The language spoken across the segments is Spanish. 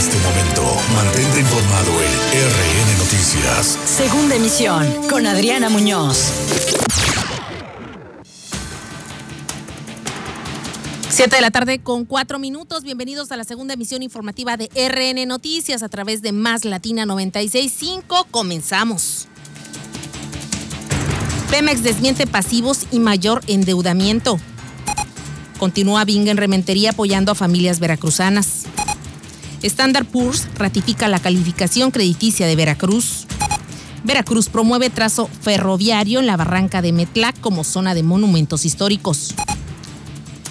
este momento, mantente informado en RN Noticias. Segunda emisión con Adriana Muñoz. 7 de la tarde con cuatro minutos. Bienvenidos a la segunda emisión informativa de RN Noticias a través de Más Latina 965. Comenzamos. Pemex desmiente pasivos y mayor endeudamiento. Continúa Bing en Rementería apoyando a familias veracruzanas. Standard Poor's ratifica la calificación crediticia de Veracruz. Veracruz promueve trazo ferroviario en la barranca de Metlac como zona de monumentos históricos.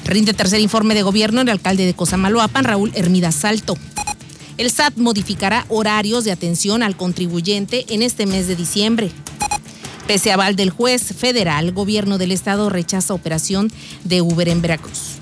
Rinde tercer informe de gobierno el alcalde de Cosamaloapan, Raúl Hermida Salto. El SAT modificará horarios de atención al contribuyente en este mes de diciembre. Pese a aval del juez federal, gobierno del estado rechaza operación de Uber en Veracruz.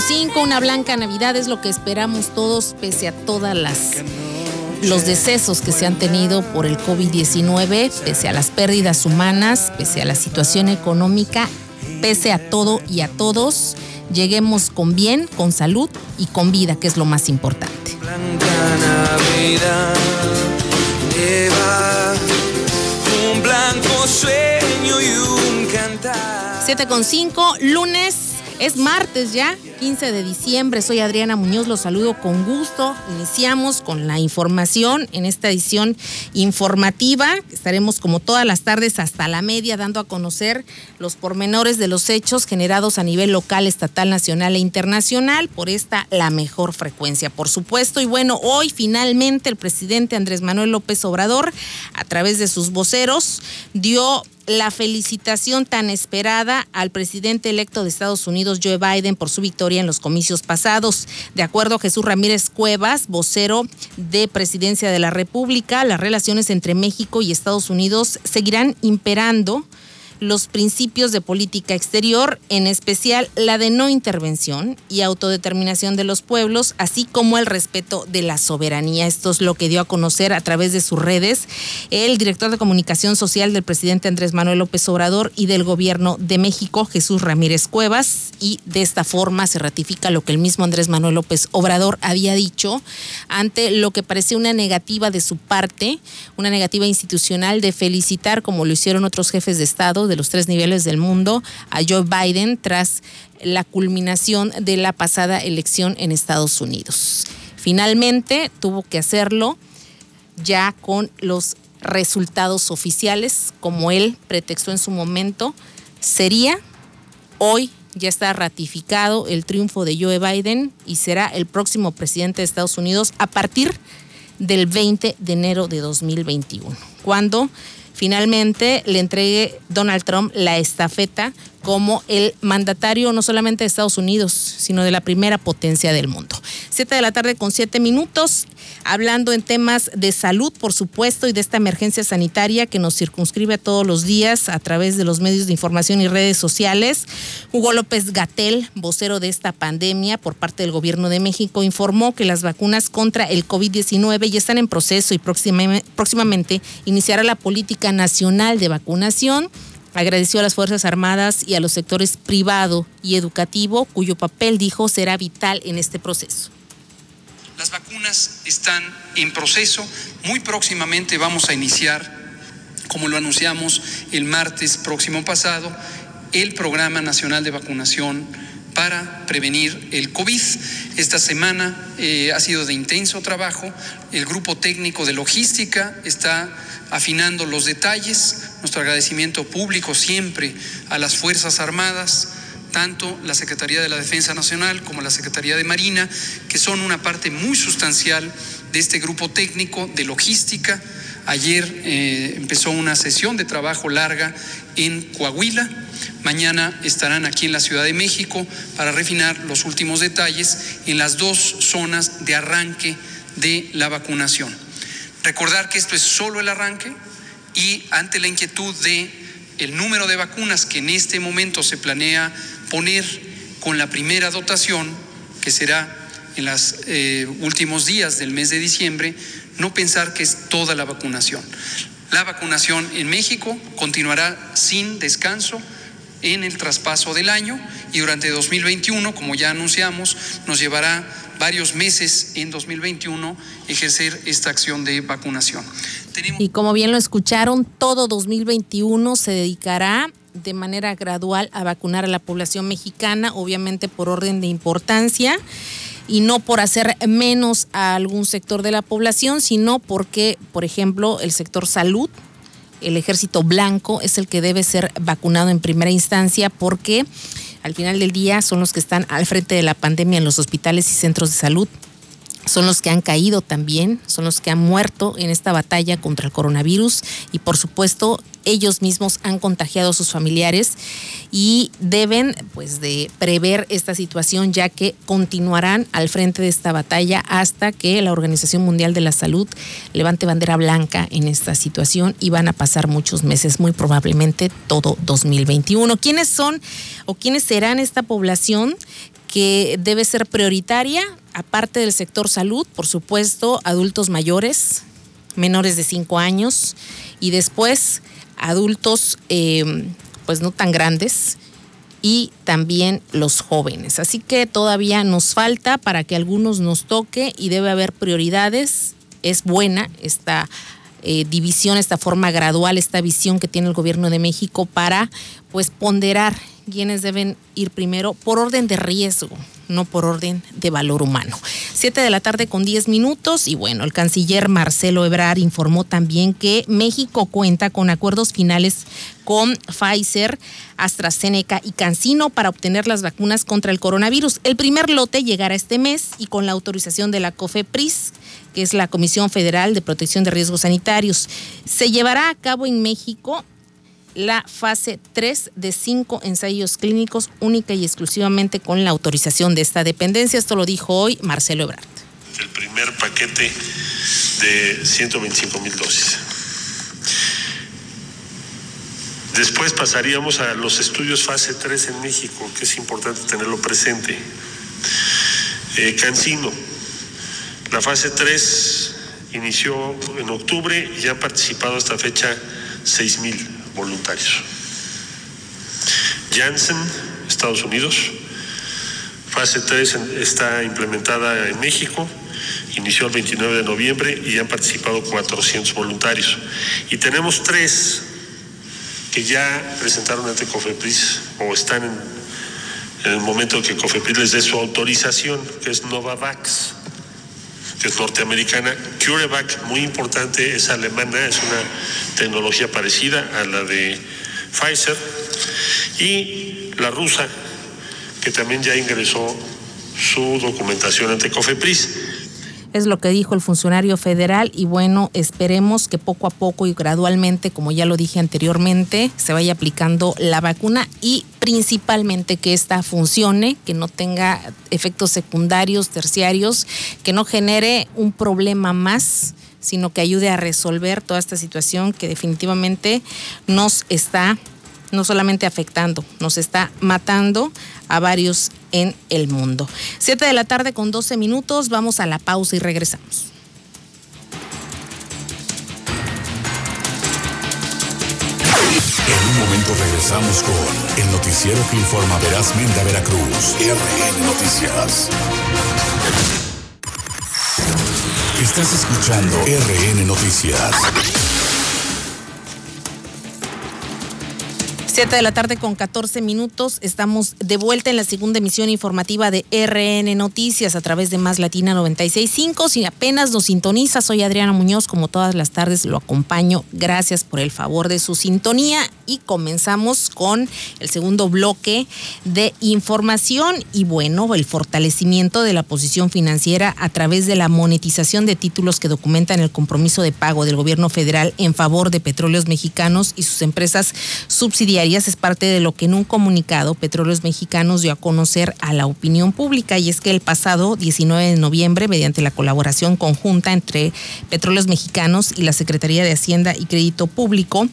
5, una blanca Navidad es lo que esperamos todos, pese a todas las los decesos que se han tenido por el COVID-19, pese a las pérdidas humanas, pese a la situación económica, pese a todo y a todos, lleguemos con bien, con salud y con vida, que es lo más importante. Blanca Navidad lleva un blanco sueño y un cantar. 7 con 5, lunes, es martes ya, 15 de diciembre. Soy Adriana Muñoz, los saludo con gusto. Iniciamos con la información en esta edición informativa. Estaremos como todas las tardes hasta la media dando a conocer los pormenores de los hechos generados a nivel local, estatal, nacional e internacional por esta la mejor frecuencia, por supuesto. Y bueno, hoy finalmente el presidente Andrés Manuel López Obrador, a través de sus voceros, dio la felicitación tan esperada al presidente electo de Estados Unidos, Joe Biden, por su victoria en los comicios pasados. De acuerdo a Jesús Ramírez Cuevas, vocero de Presidencia de la República, las relaciones entre México y Estados Unidos seguirán imperando los principios de política exterior, en especial la de no intervención y autodeterminación de los pueblos, así como el respeto de la soberanía. Esto es lo que dio a conocer a través de sus redes el director de comunicación social del presidente Andrés Manuel López Obrador y del gobierno de México, Jesús Ramírez Cuevas, y de esta forma se ratifica lo que el mismo Andrés Manuel López Obrador había dicho ante lo que parecía una negativa de su parte, una negativa institucional de felicitar, como lo hicieron otros jefes de Estado, de los tres niveles del mundo a Joe Biden tras la culminación de la pasada elección en Estados Unidos. Finalmente tuvo que hacerlo ya con los resultados oficiales, como él pretextó en su momento, sería hoy ya está ratificado el triunfo de Joe Biden y será el próximo presidente de Estados Unidos a partir del 20 de enero de 2021, cuando finalmente le entregue Donald Trump la estafeta como el mandatario no solamente de Estados Unidos, sino de la primera potencia del mundo. Siete de la tarde con siete minutos, hablando en temas de salud, por supuesto, y de esta emergencia sanitaria que nos circunscribe todos los días a través de los medios de información y redes sociales. Hugo López Gatel, vocero de esta pandemia por parte del Gobierno de México, informó que las vacunas contra el COVID-19 ya están en proceso y próximamente iniciará la política nacional de vacunación Agradeció a las Fuerzas Armadas y a los sectores privado y educativo, cuyo papel, dijo, será vital en este proceso. Las vacunas están en proceso. Muy próximamente vamos a iniciar, como lo anunciamos el martes próximo pasado, el Programa Nacional de Vacunación para prevenir el COVID. Esta semana eh, ha sido de intenso trabajo. El grupo técnico de logística está afinando los detalles. Nuestro agradecimiento público siempre a las Fuerzas Armadas, tanto la Secretaría de la Defensa Nacional como la Secretaría de Marina, que son una parte muy sustancial de este grupo técnico de logística. Ayer eh, empezó una sesión de trabajo larga en Coahuila. Mañana estarán aquí en la Ciudad de México para refinar los últimos detalles en las dos zonas de arranque de la vacunación. Recordar que esto es solo el arranque y ante la inquietud de el número de vacunas que en este momento se planea poner con la primera dotación, que será en los últimos días del mes de diciembre, no pensar que es toda la vacunación. La vacunación en México continuará sin descanso en el traspaso del año y durante 2021, como ya anunciamos, nos llevará varios meses en 2021 ejercer esta acción de vacunación. Y como bien lo escucharon, todo 2021 se dedicará de manera gradual a vacunar a la población mexicana, obviamente por orden de importancia y no por hacer menos a algún sector de la población, sino porque, por ejemplo, el sector salud, el ejército blanco es el que debe ser vacunado en primera instancia porque al final del día son los que están al frente de la pandemia en los hospitales y centros de salud son los que han caído también, son los que han muerto en esta batalla contra el coronavirus y por supuesto ellos mismos han contagiado a sus familiares y deben pues de prever esta situación ya que continuarán al frente de esta batalla hasta que la Organización Mundial de la Salud levante bandera blanca en esta situación y van a pasar muchos meses, muy probablemente todo 2021. ¿Quiénes son o quiénes serán esta población que debe ser prioritaria? aparte del sector salud, por supuesto, adultos mayores, menores de 5 años y después adultos em, pues no tan grandes y también los jóvenes. Así que todavía nos falta para que algunos nos toque y debe haber prioridades. Es buena esta eh, división, esta forma gradual, esta visión que tiene el gobierno de México para pues ponderar quienes deben ir primero por orden de riesgo, no por orden de valor humano. Siete de la tarde con diez minutos y bueno, el canciller Marcelo Ebrard informó también que México cuenta con acuerdos finales con Pfizer, AstraZeneca y CanSino para obtener las vacunas contra el coronavirus. El primer lote llegará este mes y con la autorización de la COFEPRIS, que es la Comisión Federal de Protección de Riesgos Sanitarios. Se llevará a cabo en México la fase 3 de cinco ensayos clínicos única y exclusivamente con la autorización de esta dependencia. Esto lo dijo hoy Marcelo Ebrard. El primer paquete de 125 mil dosis. Después pasaríamos a los estudios fase 3 en México, que es importante tenerlo presente. Eh, Cancino, la fase 3 inició en octubre y ya han participado hasta fecha 6 mil voluntarios. Janssen, Estados Unidos. Fase 3 está implementada en México, inició el 29 de noviembre y han participado 400 voluntarios. Y tenemos tres que ya presentaron ante COFEPRIS o están en, el momento que COFEPRIS les dé su autorización, que es Novavax que es norteamericana. CureVac, muy importante, es alemana, es una tecnología parecida a la de Pfizer. Y la rusa, que también ya ingresó su documentación ante COFEPRIS es lo que dijo el funcionario federal y bueno, esperemos que poco a poco y gradualmente, como ya lo dije anteriormente, se vaya aplicando la vacuna y principalmente que esta funcione, que no tenga efectos secundarios, terciarios, que no genere un problema más sino que ayude a resolver toda esta situación que definitivamente nos está no solamente afectando, nos está matando a varios en el mundo. Siete de la tarde con 12 minutos, vamos a la pausa y regresamos. En un momento regresamos con el noticiero que informa verazmente a Veracruz. RN Noticias. Estás escuchando RN Noticias. 7 de la tarde con 14 minutos. Estamos de vuelta en la segunda emisión informativa de RN Noticias a través de Más Latina 965. Si apenas nos sintoniza, soy Adriana Muñoz. Como todas las tardes lo acompaño. Gracias por el favor de su sintonía. Y comenzamos con el segundo bloque de información y bueno, el fortalecimiento de la posición financiera a través de la monetización de títulos que documentan el compromiso de pago del gobierno federal en favor de petróleos mexicanos y sus empresas subsidiarias es parte de lo que en un comunicado Petróleos Mexicanos dio a conocer a la opinión pública y es que el pasado 19 de noviembre, mediante la colaboración conjunta entre Petróleos Mexicanos y la Secretaría de Hacienda y Crédito Público,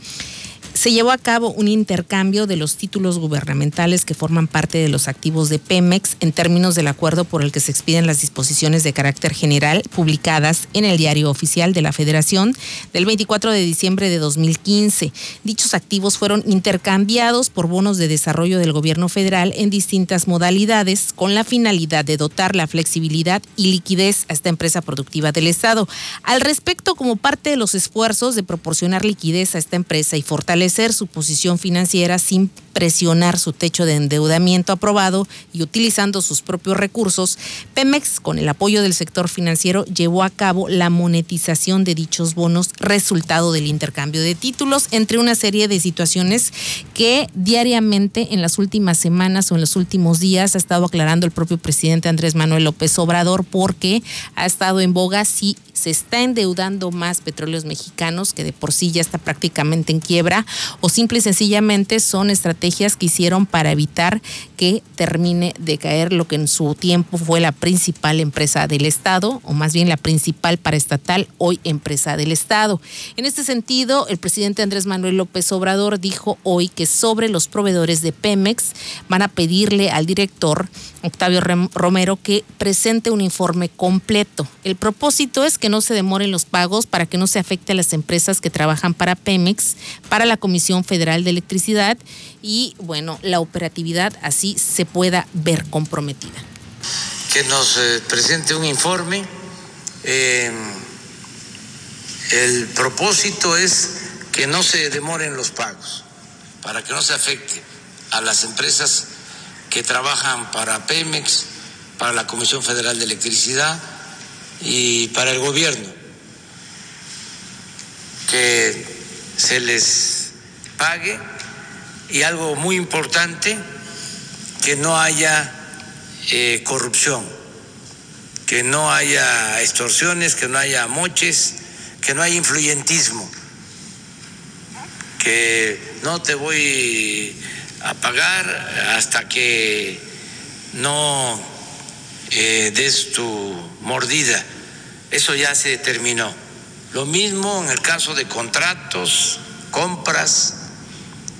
se llevó a cabo un intercambio de los títulos gubernamentales que forman parte de los activos de Pemex en términos del acuerdo por el que se expiden las disposiciones de carácter general publicadas en el Diario Oficial de la Federación del 24 de diciembre de 2015. Dichos activos fueron intercambiados por bonos de desarrollo del gobierno federal en distintas modalidades con la finalidad de dotar la flexibilidad y liquidez a esta empresa productiva del Estado. Al respecto, como parte de los esfuerzos de proporcionar liquidez a esta empresa y fortalecer su posición financiera sin presionar su techo de endeudamiento aprobado y utilizando sus propios recursos, Pemex, con el apoyo del sector financiero, llevó a cabo la monetización de dichos bonos, resultado del intercambio de títulos, entre una serie de situaciones que diariamente en las últimas semanas o en los últimos días ha estado aclarando el propio presidente Andrés Manuel López Obrador, porque ha estado en boga si se está endeudando más petróleos mexicanos, que de por sí ya está prácticamente en quiebra, o simple y sencillamente son que hicieron para evitar que termine de caer lo que en su tiempo fue la principal empresa del Estado, o más bien la principal paraestatal, hoy empresa del Estado. En este sentido, el presidente Andrés Manuel López Obrador dijo hoy que sobre los proveedores de Pemex van a pedirle al director Octavio Romero que presente un informe completo. El propósito es que no se demoren los pagos para que no se afecte a las empresas que trabajan para Pemex, para la Comisión Federal de Electricidad y, bueno, la operatividad así se pueda ver comprometida. Que nos eh, presente un informe. Eh, el propósito es que no se demoren los pagos, para que no se afecte a las empresas que trabajan para Pemex, para la Comisión Federal de Electricidad y para el gobierno, que se les pague y algo muy importante, que no haya eh, corrupción, que no haya extorsiones, que no haya moches, que no haya influyentismo, que no te voy a pagar hasta que no eh, des tu mordida. Eso ya se terminó. Lo mismo en el caso de contratos, compras,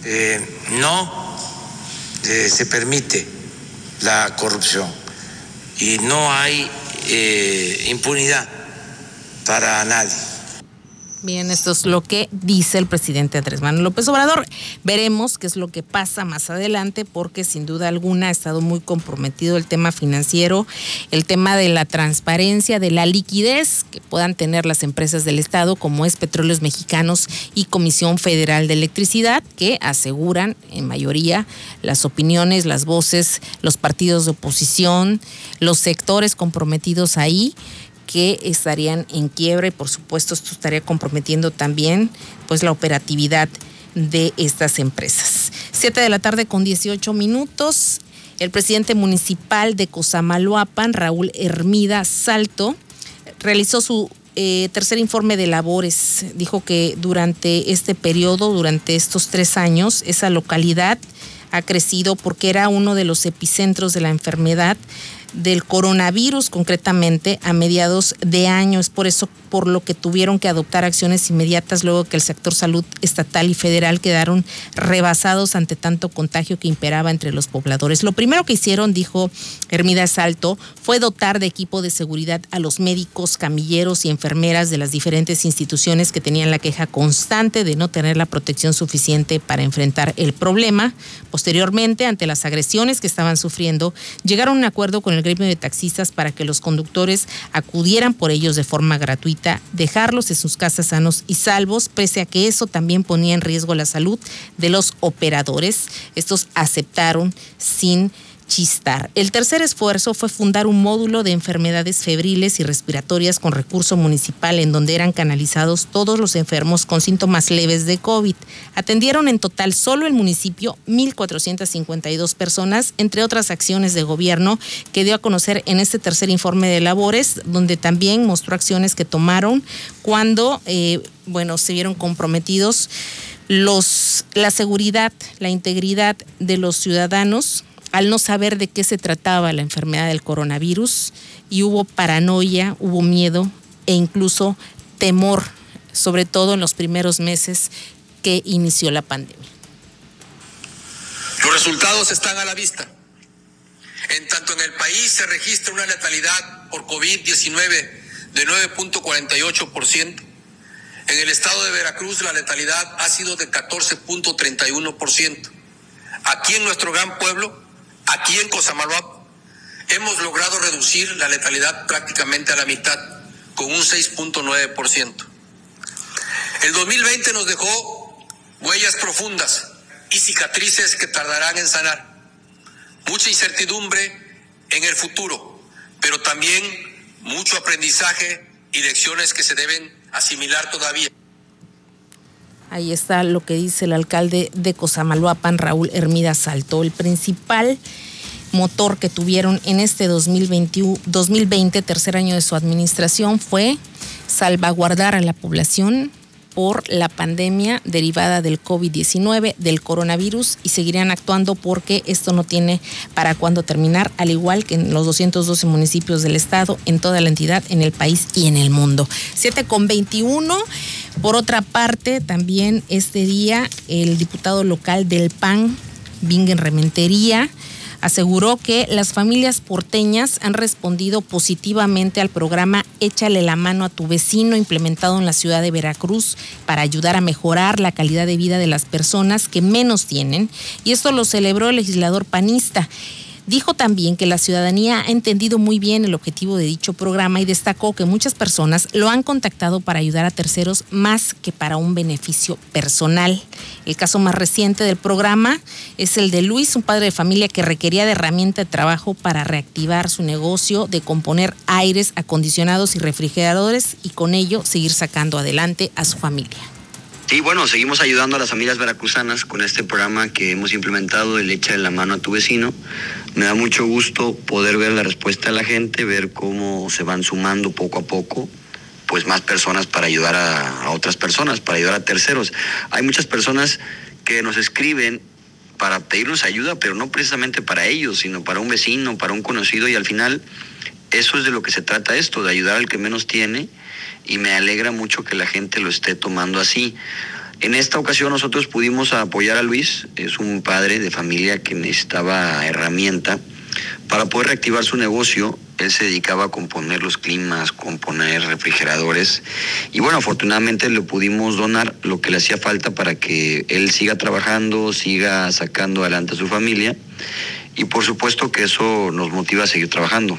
eh, no eh, se permite la corrupción y no hay impunidad para nadie. Bien, esto es lo que dice el presidente Andrés Manuel López Obrador. Veremos qué es lo que pasa más adelante, porque sin duda alguna ha estado muy comprometido el tema financiero, el tema de la transparencia, de la liquidez que puedan tener las empresas del Estado, como es Petróleos Mexicanos y Comisión Federal de Electricidad, que aseguran en mayoría las opiniones, las voces, los partidos de oposición, los sectores comprometidos ahí que estarían en quiebra y por supuesto esto estaría comprometiendo también pues la operatividad de estas empresas. Siete de la tarde con 18 minutos. El presidente municipal de Cosamaloapan, Raúl Hermida Salto, realizó su eh, tercer informe de labores. Dijo que durante este periodo, durante estos tres años, esa localidad ha crecido porque era uno de los epicentros de la enfermedad del coronavirus concretamente a mediados de año. Es por eso por lo que tuvieron que adoptar acciones inmediatas luego que el sector salud estatal y federal quedaron rebasados ante tanto contagio que imperaba entre los pobladores. Lo primero que hicieron, dijo Hermida Salto, fue dotar de equipo de seguridad a los médicos, camilleros y enfermeras de las diferentes instituciones que tenían la queja constante de no tener la protección suficiente para enfrentar el problema. Posteriormente, ante las agresiones que estaban sufriendo, llegaron a un acuerdo con el gremio de taxistas para que los conductores acudieran por ellos de forma gratuita, dejarlos en sus casas sanos y salvos, pese a que eso también ponía en riesgo la salud de los operadores. Estos aceptaron sin El tercer esfuerzo fue fundar un módulo de enfermedades febriles y respiratorias con recurso municipal en donde eran canalizados todos los enfermos con síntomas leves de COVID. Atendieron en total solo el municipio 1.452 personas, entre otras acciones de gobierno que dio a conocer en este tercer informe de labores, donde también mostró acciones que tomaron cuando, eh, bueno, se vieron comprometidos los, la seguridad, la integridad de los ciudadanos al no saber de qué se trataba la enfermedad del coronavirus y hubo paranoia, hubo miedo e incluso temor, sobre todo en los primeros meses que inició la pandemia. Los resultados están a la vista. En tanto en el país se registra una letalidad por COVID-19 de 9.48%, en el estado de Veracruz la letalidad ha sido de 14.31%. Aquí en nuestro gran pueblo, aquí en Cosamaloapan, hemos logrado reducir la letalidad prácticamente a la mitad, con un 6.9%. El 2020 nos dejó huellas profundas y cicatrices que tardarán en sanar. Mucha incertidumbre en el futuro, pero también mucho aprendizaje y lecciones que se deben asimilar todavía. Ahí está lo que dice el alcalde de Cosamaloapan, Raúl Hermida Salto. El principal motor que tuvieron en este 2021, 2020, tercer año de su administración, fue salvaguardar a la población por la pandemia derivada del COVID-19, del coronavirus, y seguirán actuando porque esto no tiene para cuándo terminar, al igual que en los 212 municipios del estado, en toda la entidad, en el país y en el mundo. 7 con 21. Por otra parte, también este día el diputado local del PAN, Bingen Rementería, aseguró que las familias porteñas han respondido positivamente al programa Échale la mano a tu vecino implementado en la ciudad de Veracruz para ayudar a mejorar la calidad de vida de las personas que menos tienen y esto lo celebró el legislador panista. Dijo también que la ciudadanía ha entendido muy bien el objetivo de dicho programa y destacó que muchas personas lo han contactado para ayudar a terceros más que para un beneficio personal. El caso más reciente del programa es el de Luis, un padre de familia que requería de herramienta de trabajo para reactivar su negocio de componer aires acondicionados y refrigeradores y con ello seguir sacando adelante a su familia. Sí, bueno, seguimos ayudando a las familias veracruzanas con este programa que hemos implementado, el Echa de la mano a tu vecino. Me da mucho gusto poder ver la respuesta de la gente, ver cómo se van sumando poco a poco, pues más personas para ayudar a, a otras personas, para ayudar a terceros. Hay muchas personas que nos escriben para pedirnos ayuda, pero no precisamente para ellos, sino para un vecino, para un conocido, y al final eso es de lo que se trata esto, de ayudar al que menos tiene, y me alegra mucho que la gente lo esté tomando así. En esta ocasión nosotros pudimos apoyar a Luis, es un padre de familia que necesitaba herramienta para poder reactivar su negocio. Él se dedicaba a componer los climas, componer refrigeradores y bueno, afortunadamente le pudimos donar lo que le hacía falta para que él siga trabajando, siga sacando adelante a su familia y por supuesto que eso nos motiva a seguir trabajando.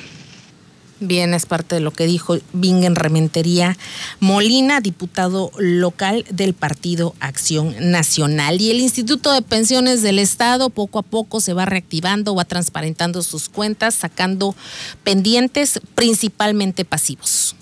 Bien, es parte de lo que dijo Bingen Rementería Molina, diputado local del Partido Acción Nacional. Y el Instituto de Pensiones del Estado poco a poco se va reactivando, va transparentando sus cuentas, sacando pendientes principalmente pasivos.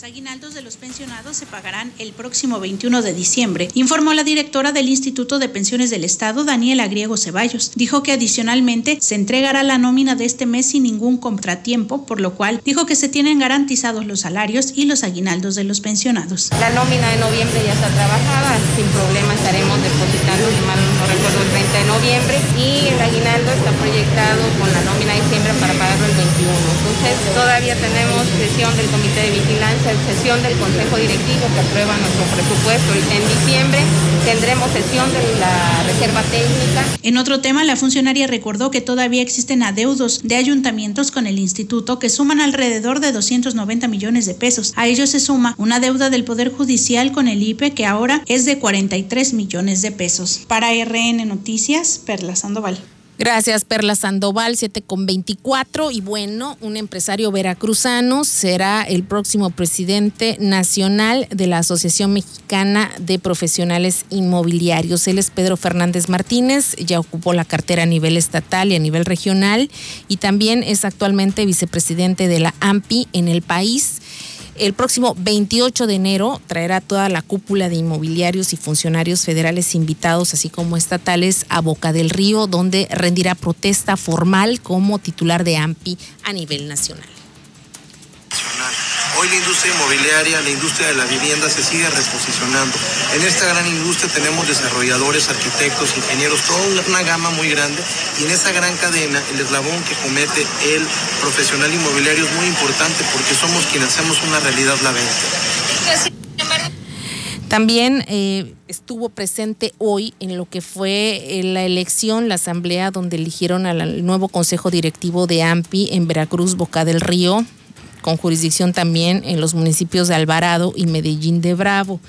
Los aguinaldos de los pensionados se pagarán el próximo 21 de diciembre, informó la directora del Instituto de Pensiones del Estado, Daniela Griego Ceballos. Dijo que adicionalmente se entregará la nómina de este mes sin ningún contratiempo, por lo cual dijo que se tienen garantizados los salarios y los aguinaldos de los pensionados. La nómina de noviembre ya está trabajada, sin problema estaremos depositando, si mal no recuerdo, el 30 de noviembre y el aguinaldo está proyectado con la nómina de diciembre para pagarlo el 21. Entonces todavía tenemos sesión del Comité de Vigilancia sesión del Consejo Directivo que aprueba nuestro presupuesto. En diciembre tendremos sesión de la Reserva Técnica. En otro tema, la funcionaria recordó que todavía existen adeudos de ayuntamientos con el instituto que suman alrededor de 290 millones de pesos. A ello se suma una deuda del Poder Judicial con el IPE que ahora es de 43 millones de pesos. Para RN Noticias, Perla Sandoval. Gracias, Perla Sandoval, 7 con 24. Y bueno, un empresario veracruzano será el próximo presidente nacional de la Asociación Mexicana de Profesionales Inmobiliarios. Él es Pedro Fernández Martínez, ya ocupó la cartera a nivel estatal y a nivel regional y también es actualmente vicepresidente de la AMPI en el país. El próximo 28 de enero traerá toda la cúpula de inmobiliarios y funcionarios federales invitados, así como estatales, a Boca del Río, donde rendirá protesta formal como titular de AMPI a nivel nacional. Hoy la industria inmobiliaria, la industria de la vivienda se sigue reposicionando. En esta gran industria tenemos desarrolladores, arquitectos, ingenieros, toda una gama muy grande y en esa gran cadena el eslabón que comete el profesional inmobiliario es muy importante porque somos quienes hacemos una realidad la venta. También eh, estuvo presente hoy en lo que fue eh, la elección, la asamblea donde eligieron al nuevo consejo directivo de AMPI en Veracruz, Boca del Río, con jurisdicción también en los municipios de Alvarado y Medellín de Bravo.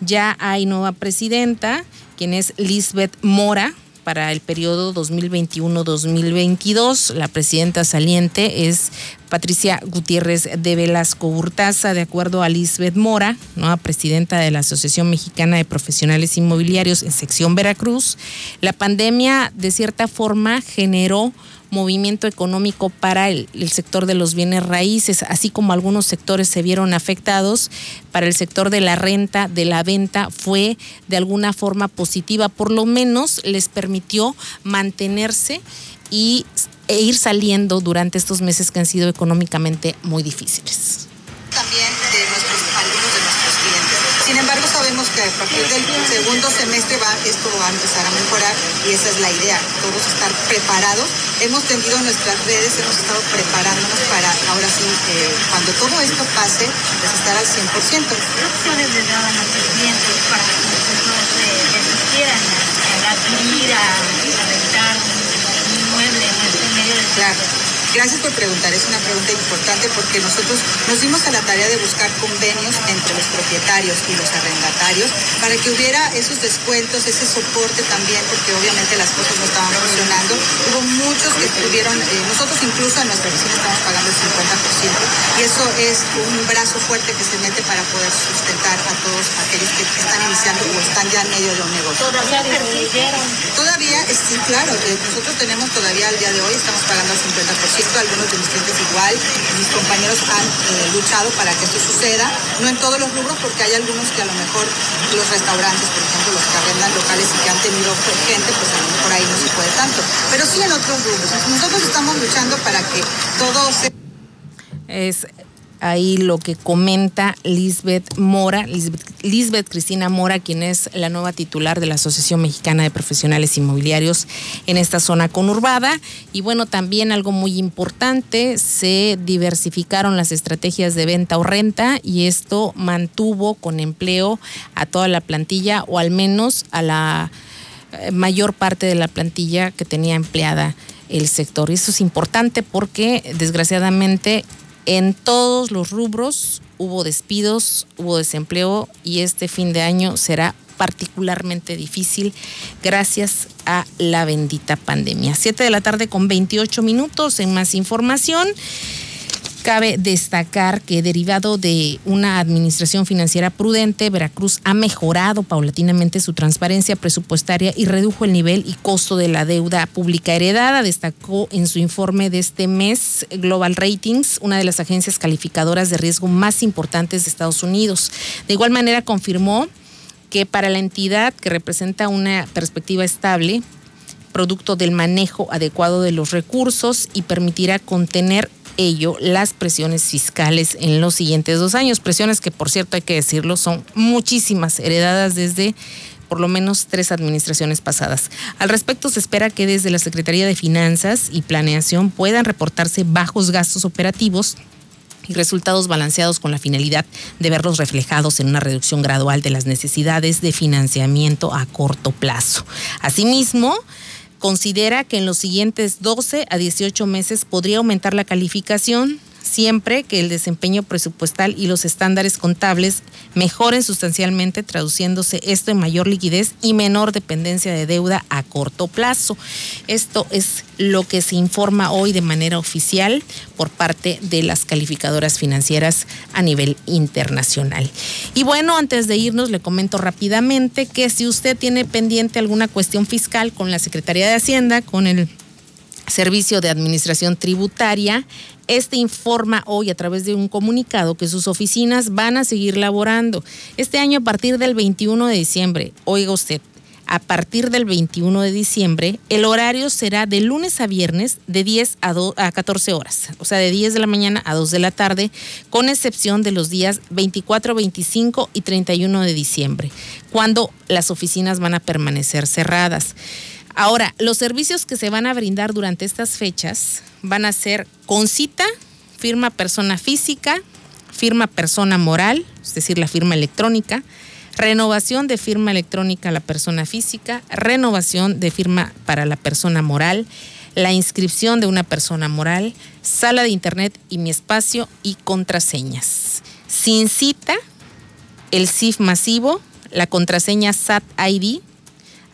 Ya hay nueva presidenta, quien es Lisbeth Mora, para el periodo 2021-2022. La presidenta saliente es Patricia Gutiérrez de Velasco Hurtaza, de acuerdo a Lisbeth Mora, nueva presidenta de la Asociación Mexicana de Profesionales Inmobiliarios en sección Veracruz. La pandemia, de cierta forma, generó movimiento económico para el, sector de los bienes raíces, así como algunos sectores se vieron afectados. Para el sector de la renta, de la venta, fue de alguna forma positiva, por lo menos les permitió mantenerse y, e ir saliendo durante estos meses que han sido económicamente muy difíciles de nuestros, algunos de nuestros clientes. Sin embargo, sabemos que a partir del segundo semestre va, esto va a empezar a mejorar y esa es la idea, todos estar preparados. Hemos tendido nuestras redes, hemos estado preparándonos para ahora sí, eh, cuando todo esto pase, pues estar al 100%. ¿Qué opciones les daban a sus clientes para que nosotros eh, resistieran a, a adquirir, a, a rentar un inmueble en este medio de Claro. Gracias por preguntar, es una pregunta importante porque nosotros nos dimos a la tarea de buscar convenios entre los propietarios y los arrendatarios para que hubiera esos descuentos, ese soporte también, porque obviamente las cosas no estaban funcionando. Hubo muchos que tuvieron, eh, nosotros incluso en nuestra oficina estamos pagando el 50% y eso es un brazo fuerte que se mete para poder sustentar a todos aquellos que están iniciando o están ya en medio de un negocio. ¿Todavía? Todavía, es- sí, claro, eh, nosotros tenemos todavía al día de hoy, estamos pagando el 50%, algunos de mis clientes igual, mis compañeros han eh, luchado para que esto suceda, no en todos los rubros, porque hay algunos que a lo mejor los restaurantes, por ejemplo, los que arrendan locales y que han tenido gente, pues a lo mejor ahí no se puede tanto, pero sí en otros rubros. Nosotros estamos luchando para que todo se... Es ahí lo que comenta Lisbeth Mora, Lisbeth, Cristina Mora, quien es la nueva titular de la Asociación Mexicana de Profesionales Inmobiliarios en esta zona conurbada. Y bueno, también algo muy importante, se diversificaron las estrategias de venta o renta y esto mantuvo con empleo a toda la plantilla o al menos a la eh, mayor parte de la plantilla que tenía empleada el sector. Y eso es importante porque desgraciadamente en todos los rubros hubo despidos, hubo desempleo y este fin de año será particularmente difícil gracias a la bendita pandemia. Siete de la tarde con 28 minutos en más información. Cabe destacar que derivado de una administración financiera prudente, Veracruz ha mejorado paulatinamente su transparencia presupuestaria y redujo el nivel y costo de la deuda pública heredada, destacó en su informe de este mes Global Ratings, una de las agencias calificadoras de riesgo más importantes de Estados Unidos. De igual manera confirmó que para la entidad que representa una perspectiva estable, producto del manejo adecuado de los recursos y permitirá contener ello las presiones fiscales en los siguientes dos años. Presiones que, por cierto, hay que decirlo, son muchísimas, heredadas desde por lo menos tres administraciones pasadas. Al respecto, se espera que desde la Secretaría de Finanzas y Planeación puedan reportarse bajos gastos operativos y resultados balanceados con la finalidad de verlos reflejados en una reducción gradual de las necesidades de financiamiento a corto plazo. Asimismo, considera que en los siguientes 12 a 18 meses podría aumentar la calificación siempre que el desempeño presupuestal y los estándares contables mejoren sustancialmente, traduciéndose esto en mayor liquidez y menor dependencia de deuda a corto plazo. Esto es lo que se informa hoy de manera oficial por parte de las calificadoras financieras a nivel internacional. Y bueno, antes de irnos, le comento rápidamente que si usted tiene pendiente alguna cuestión fiscal con la Secretaría de Hacienda, con el Servicio de Administración Tributaria. Este informa hoy a través de un comunicado que sus oficinas van a seguir laborando. Este año a partir del 21 de diciembre, oiga usted, a partir del 21 de diciembre, el horario será de lunes a viernes de 10 a, 2, a 14 horas, o sea, de 10 de la mañana a 2 de la tarde, con excepción de los días 24, 25 y 31 de diciembre, cuando las oficinas van a permanecer cerradas. Ahora, los servicios que se van a brindar durante estas fechas van a ser con cita, firma persona física, firma persona moral, es decir, la firma electrónica, renovación de firma electrónica a la persona física, renovación de firma para la persona moral, la inscripción de una persona moral, sala de internet y mi espacio y contraseñas. Sin cita, el CIF masivo, la contraseña SAT ID.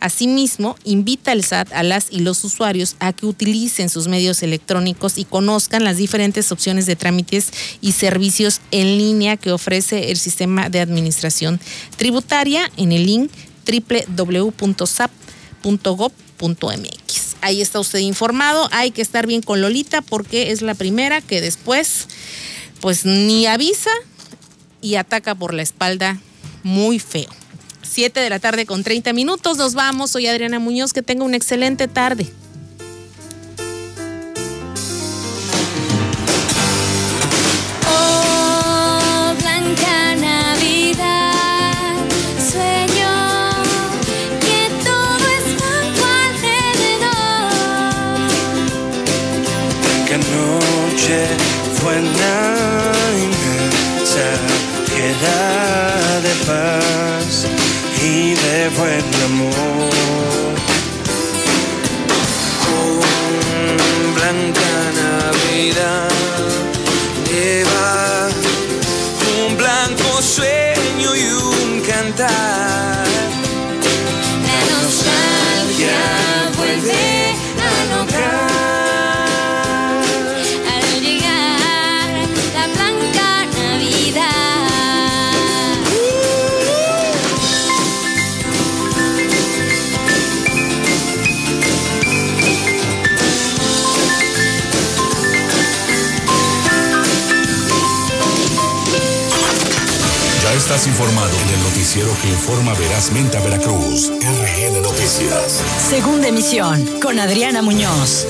Asimismo, invita el SAT a las y los usuarios a que utilicen sus medios electrónicos y conozcan las diferentes opciones de trámites y servicios en línea que ofrece el sistema de administración tributaria en el link www.sap.gov.mx. Ahí está usted informado. Hay que estar bien con Lolita porque es la primera que después, pues ni avisa y ataca por la espalda muy feo. 7 de la tarde con 30 minutos. Nos vamos. Soy Adriana Muñoz. Que tenga una excelente tarde. Oh, amor. Informa verazmente a Veracruz. RN Noticias. Segunda emisión con Adriana Muñoz.